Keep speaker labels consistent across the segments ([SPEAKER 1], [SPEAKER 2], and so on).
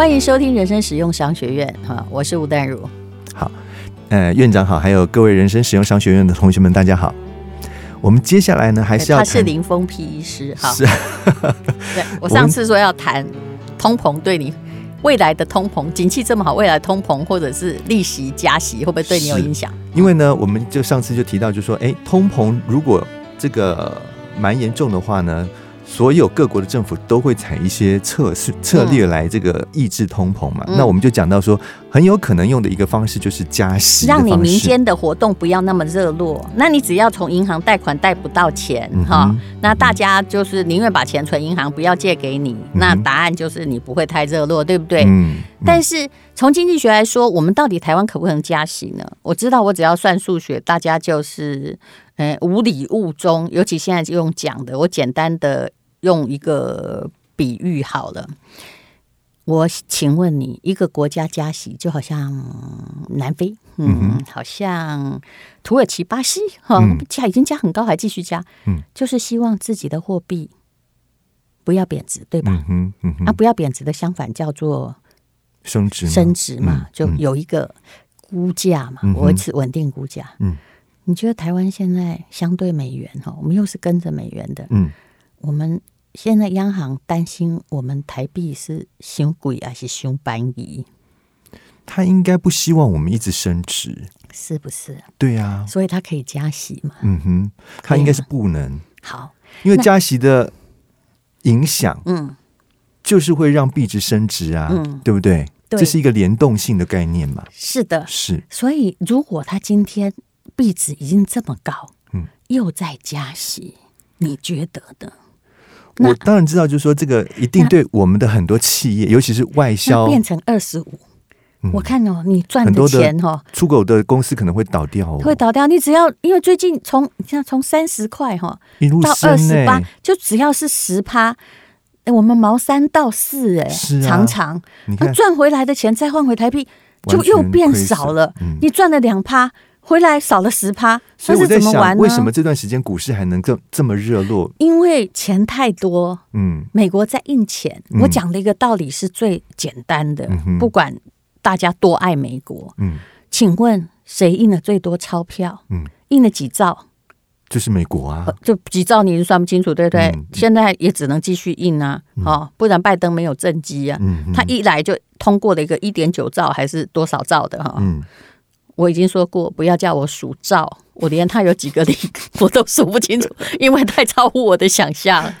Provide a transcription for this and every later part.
[SPEAKER 1] 欢迎收听人生使用商学院哈，我是吴淡如。
[SPEAKER 2] 好，呃，院长好，还有各位人生使用商学院的同学们，大家好。我们接下来呢，还是要
[SPEAKER 1] 他是林峰皮医师哈。
[SPEAKER 2] 是，
[SPEAKER 1] 对 我上次说要谈通膨对你未来的通膨，景气这么好，未来通膨或者是利息加息，会不会对你有影响？
[SPEAKER 2] 因为呢，我们就上次就提到，就说，哎，通膨如果这个蛮严重的话呢。所有各国的政府都会采一些策策略来这个抑制通膨嘛？嗯、那我们就讲到说，很有可能用的一个方式就是加息，
[SPEAKER 1] 让你民间的活动不要那么热络。那你只要从银行贷款贷不到钱哈、嗯，那大家就是宁愿把钱存银行，不要借给你。嗯、那答案就是你不会太热络，对不对？嗯。嗯，但是从经济学来说，我们到底台湾可不可能加息呢？我知道，我只要算数学，大家就是呃无礼物中，尤其现在就用讲的，我简单的。用一个比喻好了，我请问你，一个国家加息，就好像南非，嗯，嗯好像土耳其、巴西，哈、嗯，加已经加很高，还继续加，嗯，就是希望自己的货币不要贬值，对吧？嗯嗯，啊，不要贬值的相反叫做
[SPEAKER 2] 升值，
[SPEAKER 1] 升值嘛，就有一个估价嘛，维持稳定估价。嗯，你觉得台湾现在相对美元哈，我们又是跟着美元的，嗯。我们现在央行担心我们台币是熊鬼还是熊便宜？
[SPEAKER 2] 他应该不希望我们一直升值，
[SPEAKER 1] 是不是？
[SPEAKER 2] 对呀、啊，
[SPEAKER 1] 所以他可以加息嘛？
[SPEAKER 2] 嗯哼，他应该是不能。
[SPEAKER 1] 好，
[SPEAKER 2] 因为加息的影响，嗯，就是会让币值升值啊，嗯，对不对？对，这是一个联动性的概念嘛？
[SPEAKER 1] 是的，
[SPEAKER 2] 是。
[SPEAKER 1] 所以如果他今天币值已经这么高，嗯，又在加息，你觉得的？
[SPEAKER 2] 我当然知道，就是说这个一定对我们的很多企业，尤其是外销
[SPEAKER 1] 变成二十五。我看哦，你赚的钱哦，
[SPEAKER 2] 出口的公司可能会倒掉，哦，
[SPEAKER 1] 会倒掉。你只要因为最近从你像从三十块哈到二十八，就只要是十趴，哎，我们毛三到四哎，常常那赚回来的钱再换回台币，就又变少了。你赚了两趴。回来少了十趴，
[SPEAKER 2] 所以我在想，为什么这段时间股市还能够这么热络？
[SPEAKER 1] 因为钱太多，嗯，美国在印钱。嗯、我讲的一个道理是最简单的，嗯、不管大家多爱美国，嗯，请问谁印了最多钞票？嗯，印了几兆？
[SPEAKER 2] 就是美国啊，
[SPEAKER 1] 就几兆你算不清楚，对不对？嗯、现在也只能继续印啊，嗯、哦，不然拜登没有政绩啊，嗯，他一来就通过了一个一点九兆还是多少兆的哈，嗯。我已经说过，不要叫我数兆，我连他有几个零 我都数不清楚，因为太超乎我的想象。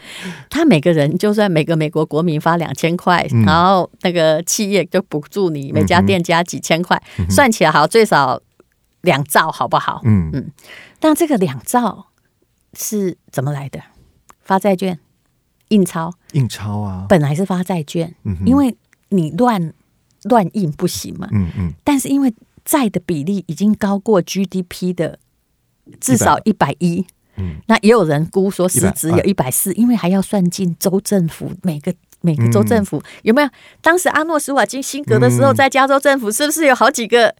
[SPEAKER 1] 他每个人就算每个美国国民发两千块，嗯，然后那个企业就补助你每家店家几千块，嗯，算起来好最少两兆，好不好？嗯嗯。但这个两兆是怎么来的？发债券、印钞、
[SPEAKER 2] 印钞啊，
[SPEAKER 1] 本来是发债券，嗯，因为你乱乱印不行嘛，嗯嗯。但是因为债的比例已经高过 GDP 的至少一百一，嗯，那也有人估说实值有一百四，因为还要算进州政府每个每个州政府、嗯、有没有？当时阿诺·施瓦金辛格的时候，在加州政府是不是有好几个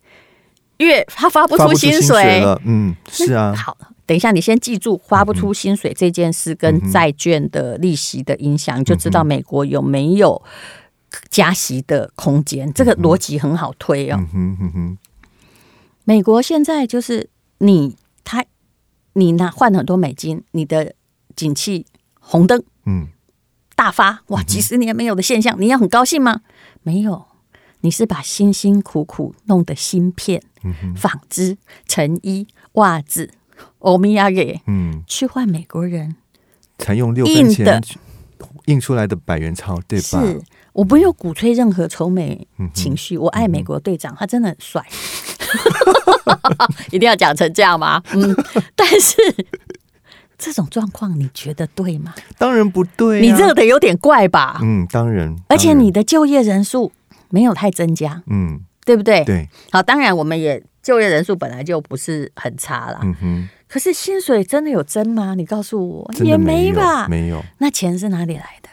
[SPEAKER 1] 月他发不出薪水？薪水
[SPEAKER 2] 嗯，是啊。
[SPEAKER 1] 好，等一下，你先记住发不出薪水这件事跟债券的利息的影响，嗯、就知道美国有没有加息的空间。嗯、这个逻辑很好推哦。嗯哼哼哼美国现在就是你他你拿换很多美金，你的景气红灯，嗯，大发哇，几十年没有的现象，你要很高兴吗？没有，你是把辛辛苦苦弄的芯片、纺织、成衣、袜子、欧米亚给，嗯，去换美国人。
[SPEAKER 2] 才用六分钱印出来的百元钞，对吧？
[SPEAKER 1] 是，我不用鼓吹任何仇美情绪，我爱美国队长，他真的很帅。一定要讲成这样吗？嗯，但是这种状况你觉得对吗？
[SPEAKER 2] 当然不对啊，
[SPEAKER 1] 你这个得有点怪吧？
[SPEAKER 2] 嗯，当然。
[SPEAKER 1] 而且你的就业人数没有太增加，嗯，对不对？
[SPEAKER 2] 对。
[SPEAKER 1] 好，当然我们也就业人数本来就不是很差了，嗯哼。可是薪水真的有增吗？你告诉我，也没吧？
[SPEAKER 2] 没有。
[SPEAKER 1] 那钱是哪里来的？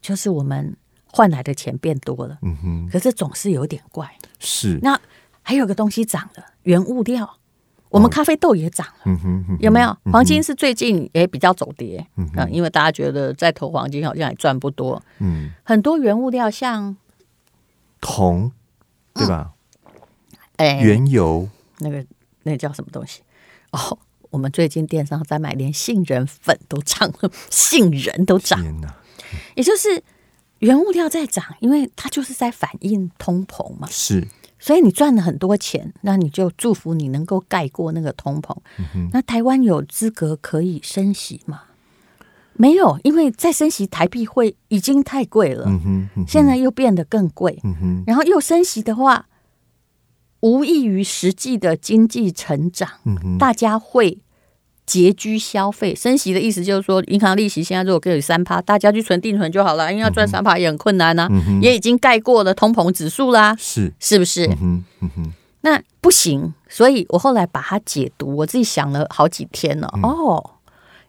[SPEAKER 1] 就是我们换来的钱变多了，嗯哼。可是总是有点怪，
[SPEAKER 2] 是。
[SPEAKER 1] 那。还有个东西涨了，原物料，我们咖啡豆也涨了，哦。嗯哼，有没有？黄金是最近也比较走跌，嗯，因为大家觉得在投黄金好像也赚不多，嗯，很多原物料像
[SPEAKER 2] 铜，对吧？
[SPEAKER 1] 哎、嗯，
[SPEAKER 2] 原油。
[SPEAKER 1] 那个那个叫什么东西？哦，我们最近电商在买，连杏仁粉都涨了，杏仁都
[SPEAKER 2] 涨。
[SPEAKER 1] 也就是原物料在涨，因为它就是在反映通膨嘛。
[SPEAKER 2] 是。
[SPEAKER 1] 所以你赚了很多钱，那你就祝福你能够盖过那个通膨。嗯、那台湾有资格可以升息吗？没有，因为再升息台币会已经太贵了。嗯嗯、现在又变得更贵。嗯、然后又升息的话，无异于实际的经济成长。嗯、大家会。拮据消费，升息的意思就是说，银行利息现在如果给你三趴，大家去存定存就好了，因为要赚三趴也很困难呐、啊，嗯、也已经盖过了通膨指数啦，
[SPEAKER 2] 是
[SPEAKER 1] 是不是？嗯嗯、那不行，所以我后来把它解读，我自己想了好几天了。嗯、哦，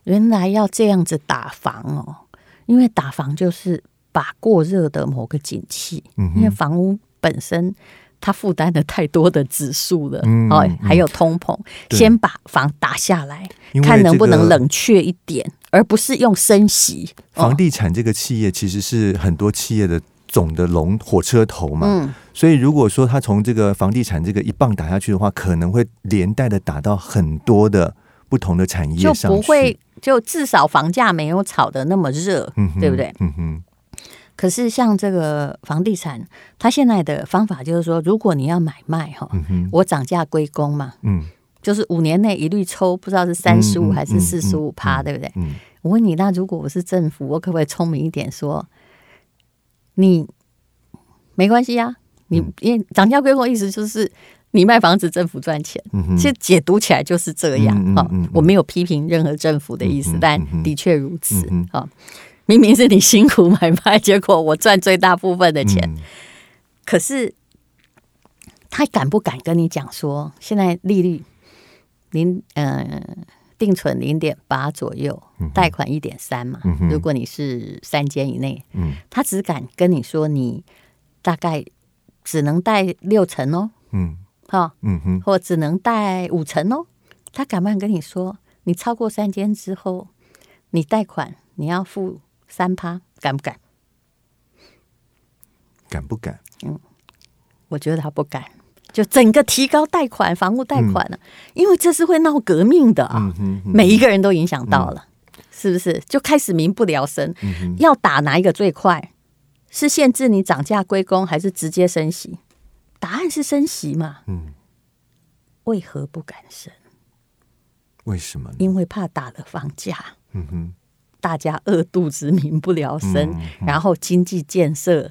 [SPEAKER 1] 原来要这样子打房哦，因为打房就是把过热的某个景气，嗯、因为房屋本身。它负担的太多的指数了，嗯、哦，还有通膨，对先把房打下来，看能不能冷却一点，而不是用升息。
[SPEAKER 2] 房地产这个企业其实是很多企业的总的龙火车头嘛，嗯、所以如果说他从这个房地产这个一棒打下去的话，可能会连带的打到很多的不同的产业上，
[SPEAKER 1] 就不会就至少房价没有炒的那么热，对不对？嗯哼。可是像这个房地产，它现在的方法就是说，如果你要买卖哈，嗯、我涨价归公嘛，嗯，就是五年内一律抽，不知道是三十五还是四十五趴，对不对？嗯、我问你，那如果我是政府，我可不可以聪明一点说，你没关系呀、啊？你因为涨价归公，意思就是你卖房子，政府赚钱。嗯、其实解读起来就是这样哈。嗯嗯嗯、我没有批评任何政府的意思，但的确如此哈。明明是你辛苦买卖，结果我赚最大部分的钱。嗯、可是他敢不敢跟你讲说，现在利率零呃定存零点八左右，贷款一点三嘛？嗯、如果你是三间以内，嗯、他只敢跟你说，你大概只能贷六成哦。嗯，好、哦，嗯哼，或只能贷五成哦。他敢不敢跟你说，你超过三间之后，你贷款你要付？三趴敢不敢？
[SPEAKER 2] 敢不敢？
[SPEAKER 1] 嗯，我觉得他不敢。就整个提高贷款、房屋贷款了，嗯、因为这是会闹革命的啊！每一个人都影响到了，嗯、是不是？就开始民不聊生。嗯、要打哪一个最快？是限制你涨价归公，还是直接升息？答案是升息嘛？嗯。为何不敢升？
[SPEAKER 2] 为什么？
[SPEAKER 1] 因为怕打了房价。嗯哼。大家饿肚子，民不聊生，嗯嗯、然后经济建设，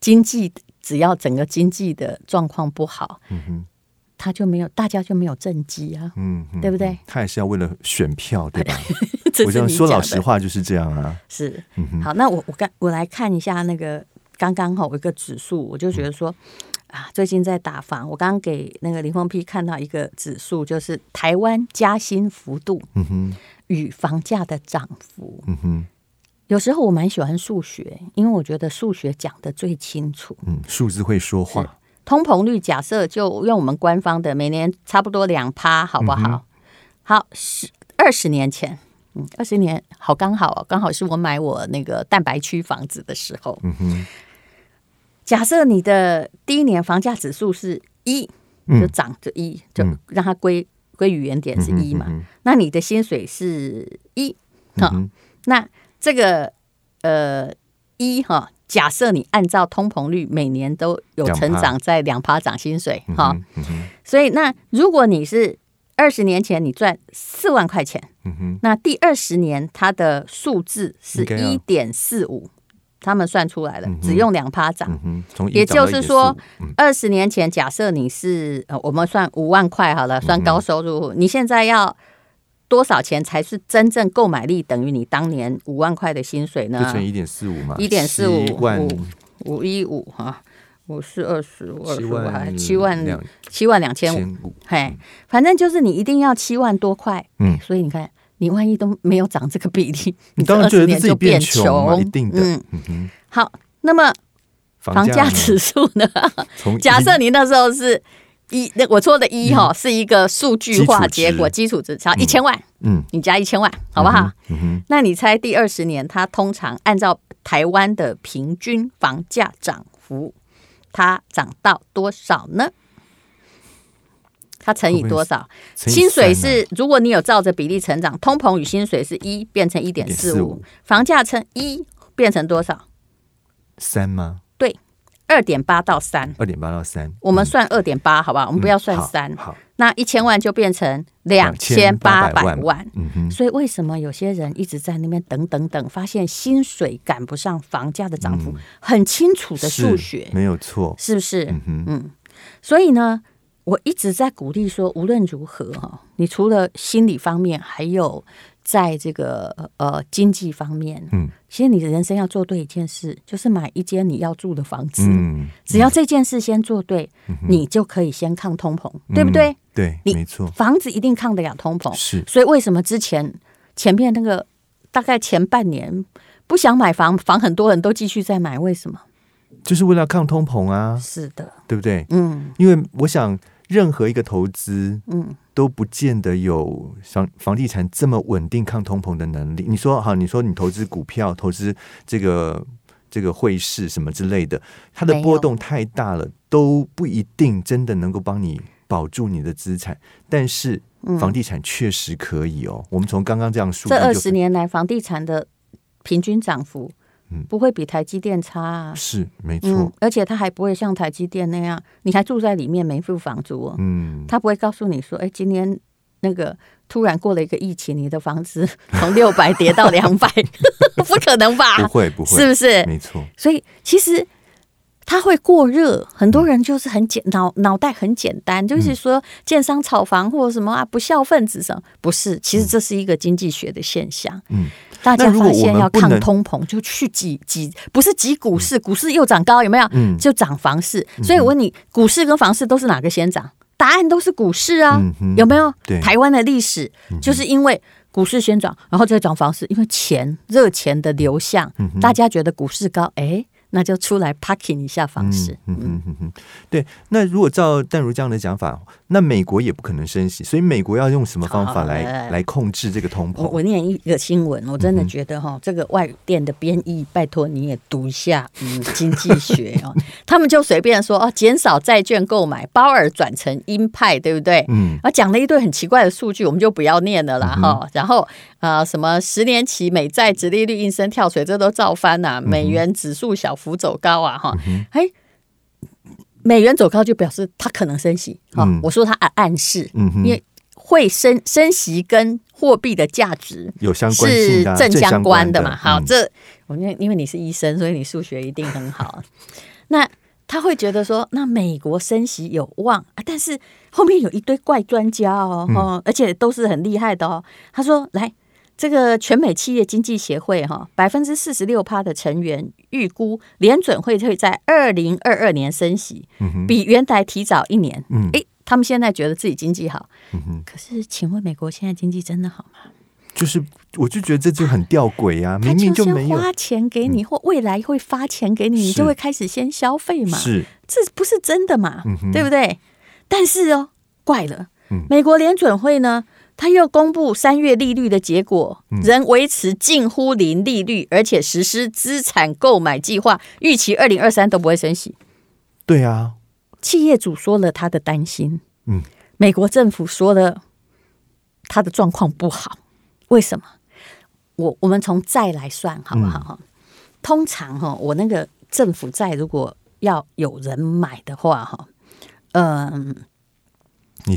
[SPEAKER 1] 经济只要整个经济的状况不好，嗯哼，他就没有，大家就没有政绩啊，嗯，对不对？
[SPEAKER 2] 他也是要为了选票，对吧？我想说老实话就是这样啊。
[SPEAKER 1] 是，嗯、好，那我我刚我来看一下那个刚刚好有一个指数，我就觉得说、嗯、啊，最近在打房，我刚刚给那个林峰 P 看到一个指数，就是台湾加薪幅度，嗯哼。与房价的涨幅，嗯哼，有时候我蛮喜欢数学，因为我觉得数学讲的最清楚。
[SPEAKER 2] 嗯，数字会说话。
[SPEAKER 1] 通膨率假设就用我们官方的，每年差不多两趴，好不好？嗯、好，十二十年前，嗯，二十年好刚好哦，刚好是我买我那个蛋白区房子的时候。嗯哼，假设你的第一年房价指数是一，就涨就一，就让它归。归于原点是一嘛？那你的薪水是一，哈、嗯，那这个呃一哈，假设你按照通膨率每年都有成长在两趴涨薪水哈，所以那如果你是二十年前你赚四万块钱，那第二十年它的数字是一点四五。他们算出来了，只用两趴涨，也就是说，二十年前假设你是呃，我们算五万块好了，算高收入，嗯、你现在要多少钱才是真正购买力等于你当年五万块的薪水呢？
[SPEAKER 2] 就乘一点四五嘛，
[SPEAKER 1] 一点四五五五一五哈，五是二十五二十五七万七万两千五，嘿，反正就是你一定要七万多块，嗯，所以你看。你万一都没有涨这个比例，你当然觉得自己变穷，
[SPEAKER 2] 一定的。
[SPEAKER 1] 嗯，好，那么房价指数呢？假设你那时候是一，那我说的一哈是一个数据化结果，基础值。差一千万，嗯，你加一千万，好不好？嗯，那你猜第二十年，它通常按照台湾的平均房价涨幅它涨到多少呢？它乘以多少？薪水是，如果你有照着比例成长，通膨与薪水是一变成一点四五，房价乘一变成多少？
[SPEAKER 2] 三吗？
[SPEAKER 1] 对，二点八到三，
[SPEAKER 2] 二点八到三。
[SPEAKER 1] 我们算二点八，好不好？我们不要算三、嗯。
[SPEAKER 2] 好，
[SPEAKER 1] 那一千万就变成两千八百万。万
[SPEAKER 2] 嗯哼。
[SPEAKER 1] 所以为什么有些人一直在那边等等等，发现薪水赶不上房价的涨幅？嗯、很清楚的数学，
[SPEAKER 2] 没有错，
[SPEAKER 1] 是不是？
[SPEAKER 2] 嗯哼，
[SPEAKER 1] 嗯。所以呢？我一直在鼓励说，无论如何哈，你除了心理方面，还有在这个呃经济方面，嗯，其实你的人生要做对一件事，就是买一间你要住的房子。嗯，只要这件事先做对，嗯、你就可以先抗通膨，嗯、对不对？
[SPEAKER 2] 对，
[SPEAKER 1] 你
[SPEAKER 2] 没错，
[SPEAKER 1] 房子一定抗得了通膨。
[SPEAKER 2] 是，
[SPEAKER 1] 所以为什么之前前面那个大概前半年不想买房，房很多人都继续在买，为什么？
[SPEAKER 2] 就是为了抗通膨啊。
[SPEAKER 1] 是的，
[SPEAKER 2] 对不对？
[SPEAKER 1] 嗯，
[SPEAKER 2] 因为我想。任何一个投资，嗯，都不见得有房房地产这么稳定抗通膨的能力。你说好，你说你投资股票、投资这个这个汇市什么之类的，它的波动太大了，都不一定真的能够帮你保住你的资产。但是房地产确实可以哦。我们从刚刚这样数，
[SPEAKER 1] 这二十年来房地产的平均涨幅。不会比台积电差啊，
[SPEAKER 2] 是没错，嗯，
[SPEAKER 1] 而且他还不会像台积电那样，你还住在里面没付房租哦，
[SPEAKER 2] 嗯，
[SPEAKER 1] 他不会告诉你说，哎，今天那个突然过了一个疫情，你的房子 从六百跌到两百，不可能吧？
[SPEAKER 2] 不会不会，
[SPEAKER 1] 是不是？
[SPEAKER 2] 没错，
[SPEAKER 1] 所以其实。它会过热，很多人就是很简脑脑袋很简单，就是说建商炒房或者什么啊不孝分子什么，不是，其实这是一个经济学的现象。
[SPEAKER 2] 嗯，
[SPEAKER 1] 大家发现要抗通膨，就去挤挤，不是挤股市，股市又涨高，有没有？嗯，就涨房市。所以我问你，股市跟房市都是哪个先涨？答案都是股市啊，有没有？
[SPEAKER 2] 对，
[SPEAKER 1] 台湾的历史就是因为股市先涨，然后再涨房市，因为钱热钱的流向，大家觉得股市高，哎。那就出来 parking 一下方式，
[SPEAKER 2] 嗯嗯嗯嗯，对。那如果照淡如这样的讲法，那美国也不可能升息，所以美国要用什么方法来、哦、来控制这个通膨？
[SPEAKER 1] 我我念一个新闻，我真的觉得哈、嗯，这个外电的编译，拜托你也读一下，嗯，经济学哦，他们就随便说哦，减少债券购买，鲍尔转成鹰派，对不对？嗯，啊，讲了一堆很奇怪的数据，我们就不要念了啦哈、嗯。然后啊、呃，什么十年期美债殖利率应声跳水，这都照翻呐、啊，美元指数小。幅走高啊，哈，哎，美元走高就表示它可能升息，哈、嗯，我说它暗示，嗯，因为会升升息跟货币的价值
[SPEAKER 2] 有相关性
[SPEAKER 1] 是正相关的。嘛，
[SPEAKER 2] 的
[SPEAKER 1] 好，
[SPEAKER 2] 嗯、
[SPEAKER 1] 这我因为因为你是医生，所以你数学一定很好，那他会觉得说，那美国升息有望啊，但是后面有一堆怪专家哦，而且都是很厉害的哦，他说来。这个全美企业经济协会哈，百分之四十六趴的成员预估联准会会在二零二二年升息，比原来提早一年。嗯，诶，他们现在觉得自己经济好，嗯，可是请问美国现在经济真的好吗？
[SPEAKER 2] 就是，我就觉得这就很吊诡呀，明明就没有
[SPEAKER 1] 花钱给你，或未来会发钱给你，你就会开始先消费嘛？
[SPEAKER 2] 是，
[SPEAKER 1] 这不是真的嘛？对不对？但是哦，怪了，美国联准会呢？他又公布三月利率的结果，仍维持近乎零利率，而且实施资产购买计划，预期二零二三都不会升息。
[SPEAKER 2] 对啊，
[SPEAKER 1] 企业主说了他的担心，
[SPEAKER 2] 嗯，
[SPEAKER 1] 美国政府说了他的状况不好，为什么？我我们从债来算好不好？嗯、通常哈，我那个政府债如果要有人买的话，哈，嗯。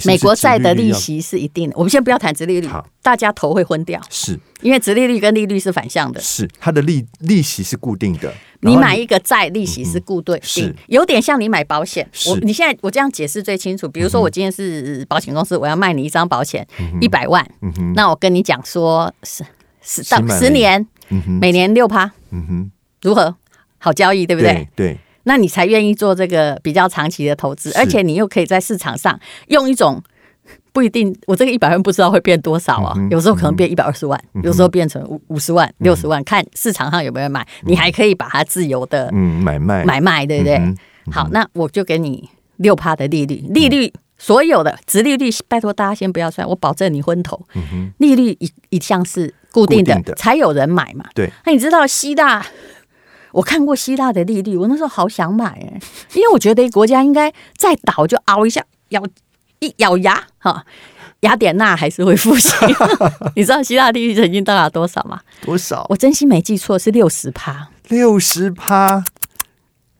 [SPEAKER 1] 美国债的利息是一定的，我们先不要谈殖利率，大家头会昏掉，
[SPEAKER 2] 是
[SPEAKER 1] 因为殖利率跟利率是反向的，
[SPEAKER 2] 是它的利利息是固定的，
[SPEAKER 1] 你，买一个债利息是固定，嗯、是有点像你买保险，我你现在我这样解释最清楚，比如说我今天是保险公司，我要卖你一张保险一百万、嗯，那我跟你讲说十十到十年，嗯、每年六趴，
[SPEAKER 2] 嗯哼，
[SPEAKER 1] 如何好交易，对不对？
[SPEAKER 2] 对。对
[SPEAKER 1] 那你才愿意做这个比较长期的投资，而且你又可以在市场上用一种不一定，我这个一百万不知道会变多少啊，有时候可能变一百二十万，有时候变成五五十万、六十万，看市场上有没有人买，你还可以把它自由的
[SPEAKER 2] 嗯买卖。
[SPEAKER 1] 买卖，对不对？好，那我就给你六趴的利率，利率所有的直利率，拜托大家先不要算，我保证你昏头。利率一一向是固定的，才有人买嘛。
[SPEAKER 2] 对，
[SPEAKER 1] 那你知道希腊？我看过希腊的利率，我那时候好想买哎，因为我觉得国家应该再倒就熬一下，咬一咬牙哈，雅典娜还是会复兴。你知道希腊利率曾经到达多少吗？
[SPEAKER 2] 多少？
[SPEAKER 1] 我真心没记错是六十趴，
[SPEAKER 2] 六十趴。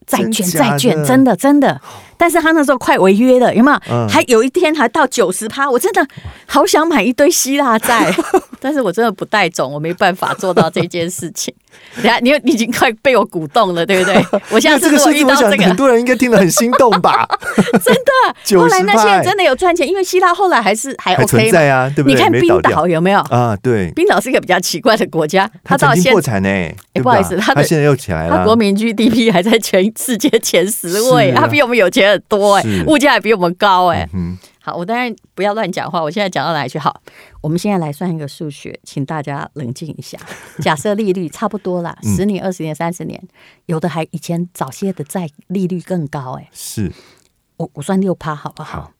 [SPEAKER 1] 债券，债券，真的，真的。但是他那时候快违约了，有没有？嗯、还有一天还到九十趴，我真的好想买一堆希腊债，但是我真的不带种，我没办法做到这件事情。等下，你你已经快被我鼓动了，对不对？我现在这个遇到这个，
[SPEAKER 2] 很多人应该听得很心动吧？
[SPEAKER 1] 真的，后来那些人真的有赚钱，因为希腊后来还是还 OK
[SPEAKER 2] 在啊，对不对？
[SPEAKER 1] 你看冰岛有没有
[SPEAKER 2] 啊？对，
[SPEAKER 1] 冰岛是一个比较奇怪的国家，他到现在
[SPEAKER 2] 破产呢。哎，
[SPEAKER 1] 不好意思，他
[SPEAKER 2] 他现在又起来了，
[SPEAKER 1] 他国民 GDP 还在全世界前十位，他比我们有钱很多哎。物价也比我们高哎、欸，嗯、好，我当然不要乱讲话。我现在讲到哪里去？好，我们现在来算一个数学，请大家冷静一下。假设利率差不多啦，十年、二十年、三十年，有的还以前早些的债利率更高哎、欸。
[SPEAKER 2] 是，
[SPEAKER 1] 我我算六趴好不好？好，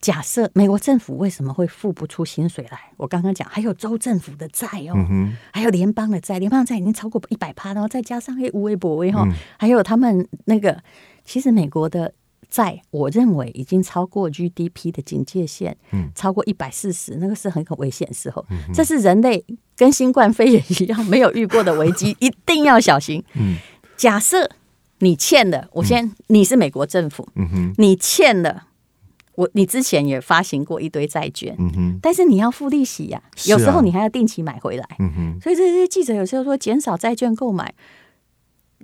[SPEAKER 1] 假设美国政府为什么会付不出薪水来？我刚刚讲还有州政府的债哦，嗯、还有联邦的债，联邦债已经超过一百趴，然后再加上黑无微博微哈，嗯、还有他们那个，其实美国的。在我认为已经超过 GDP 的警戒线，嗯，超过一百四十，那个是很很危险的时候。嗯、这是人类跟新冠肺炎一样没有遇过的危机，一定要小心。嗯，假设你欠了，我先，嗯、你是美国政府，嗯哼，你欠了，我你之前也发行过一堆债券，但是你要付利息呀，啊，有时候你还要定期买回来，所以这些记者有时候说减少债券购买，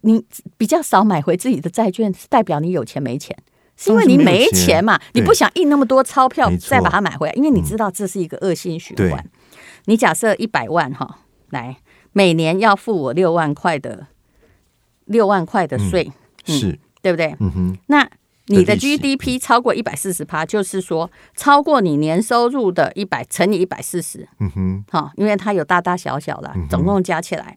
[SPEAKER 1] 你比较少买回自己的债券，代表你有钱没钱？是因为你没钱嘛，你不想印那么多钞票再把它买回来，因为你知道这是一个恶性循环。你假设一百万哈，来每年要付我六万块的六万块的税，是对不对？嗯哼。那你的 GDP 超过一百四十趴，就是说超过你年收入的一百乘以一百四十，嗯哼。哈，因为它有大大小小的，总共加起来。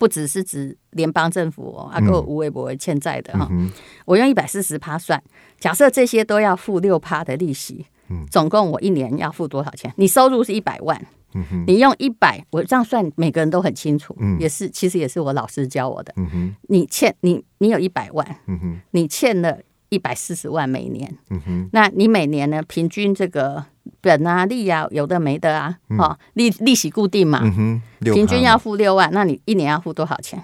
[SPEAKER 1] 不只是指联邦政府哦，啊，够无微不微欠债的哈。我用一百四十趴算，假设这些都要付六趴的利息，嗯、总共我一年要付多少钱？你收入是一百万，你用一百，我这样算，每个人都很清楚，嗯、也是，其实也是我老师教我的。嗯、你欠你，你有一百万，嗯、你欠了一百四十万每年，嗯、那你每年呢？平均这个。本啊利啊有的没的啊，哈、嗯、利利息固定嘛，嗯、平均要付六万，那你一年要付多少钱？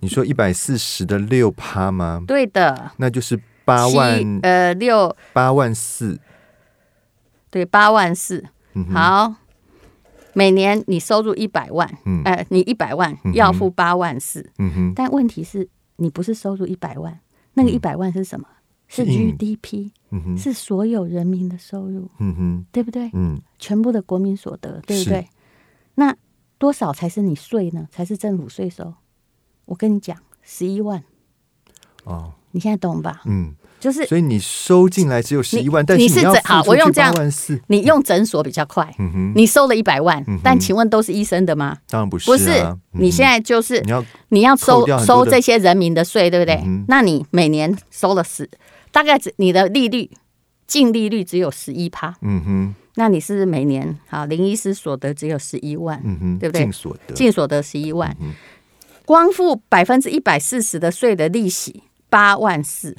[SPEAKER 2] 你说一百四十的六趴吗？
[SPEAKER 1] 对的，那
[SPEAKER 2] 就是八万
[SPEAKER 1] 呃六。
[SPEAKER 2] 八万四，
[SPEAKER 1] 对八万四。嗯、好，每年你收入一百万，嗯、呃，你一百万要付八万四，嗯哼，但问题是你不是收入一百万，那个一百万是什么？嗯是 GDP，是所有人民的收入，嗯哼，对不对？嗯，全部的国民所得，对不对？那多少才是你税呢？才是政府税收？我跟你讲，十一万。哦，你现在懂吧？嗯，就是，
[SPEAKER 2] 所以你收进来只有十一万，但是你是好，
[SPEAKER 1] 我用这样，你用诊所比较快。嗯哼，你收了一百万，但请问都是医生的吗？
[SPEAKER 2] 当然不是，
[SPEAKER 1] 不是。你现在就是你要你要收收这些人民的税，对不对？那你每年收了十。大概只你的利率净利率只有十一趴，嗯哼，那你是每年好林医师所得只有十一万，嗯哼，对不对？净所得净所得十一万，嗯、光付百分之一百四十的税的利息八万四，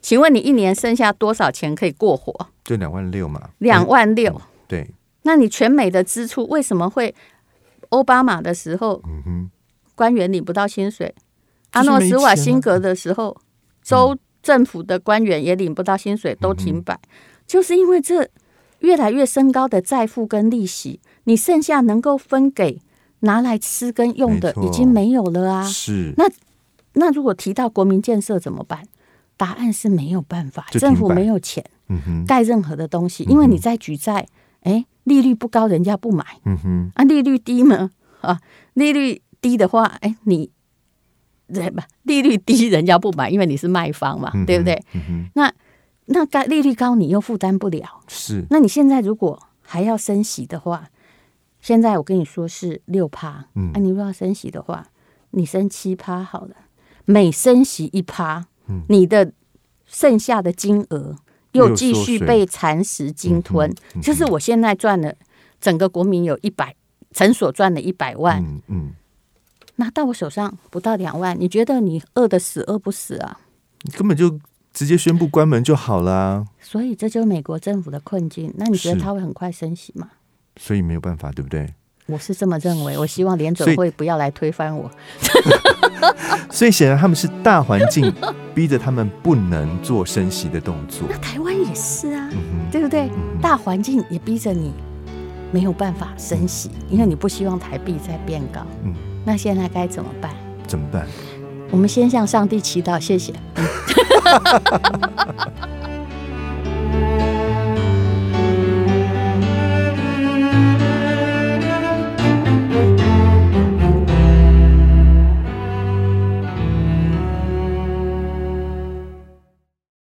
[SPEAKER 1] 请问你一年剩下多少钱可以过活？
[SPEAKER 2] 就两万六嘛，
[SPEAKER 1] 两万六、嗯，
[SPEAKER 2] 对。
[SPEAKER 1] 那你全美的支出为什么会奥巴马的时候，嗯哼，官员领不到薪水？阿诺斯瓦辛格的时候，州、嗯。政府的官员也领不到薪水，都停摆，嗯、就是因为这越来越升高的债负跟利息，你剩下能够分给拿来吃跟用的已经没有了啊！是那那如果提到国民建设怎么办？答案是没有办法，政府没有钱盖任何的东西，嗯、因为你在举债，哎，利率不高，人家不买，嗯哼，啊，利率低呢？啊，利率低的话，哎，你。对吧？利率低，人家不买，因为你是卖方嘛，嗯、对不对？嗯、那那该利率高，你又负担不了。是。那你现在如果还要升息的话，现在我跟你说是六趴，嗯，啊，你如果要升息的话，你升七趴好了，每升息一趴，嗯、你的剩下的金额又继续被蚕食鲸吞。就是我现在赚了，整个国民有一百，诊所赚了一百万，嗯。嗯拿到我手上不到两万，你觉得你饿得死饿不死啊？
[SPEAKER 2] 根本就直接宣布关门就好了啊。
[SPEAKER 1] 所以这就是美国政府的困境。那你觉得他会很快升息吗？
[SPEAKER 2] 所以没有办法，对不对？
[SPEAKER 1] 我是这么认为，我希望联准会不要来推翻我。
[SPEAKER 2] 所以显然他们是大环境逼着他们不能做升息的动作。
[SPEAKER 1] 那台湾也是啊，嗯、对不对？嗯、大环境也逼着你没有办法升息，嗯、因为你不希望台币再变高。嗯，那现在该怎么办？
[SPEAKER 2] 怎么办？
[SPEAKER 1] 我们先向上帝祈祷，谢谢。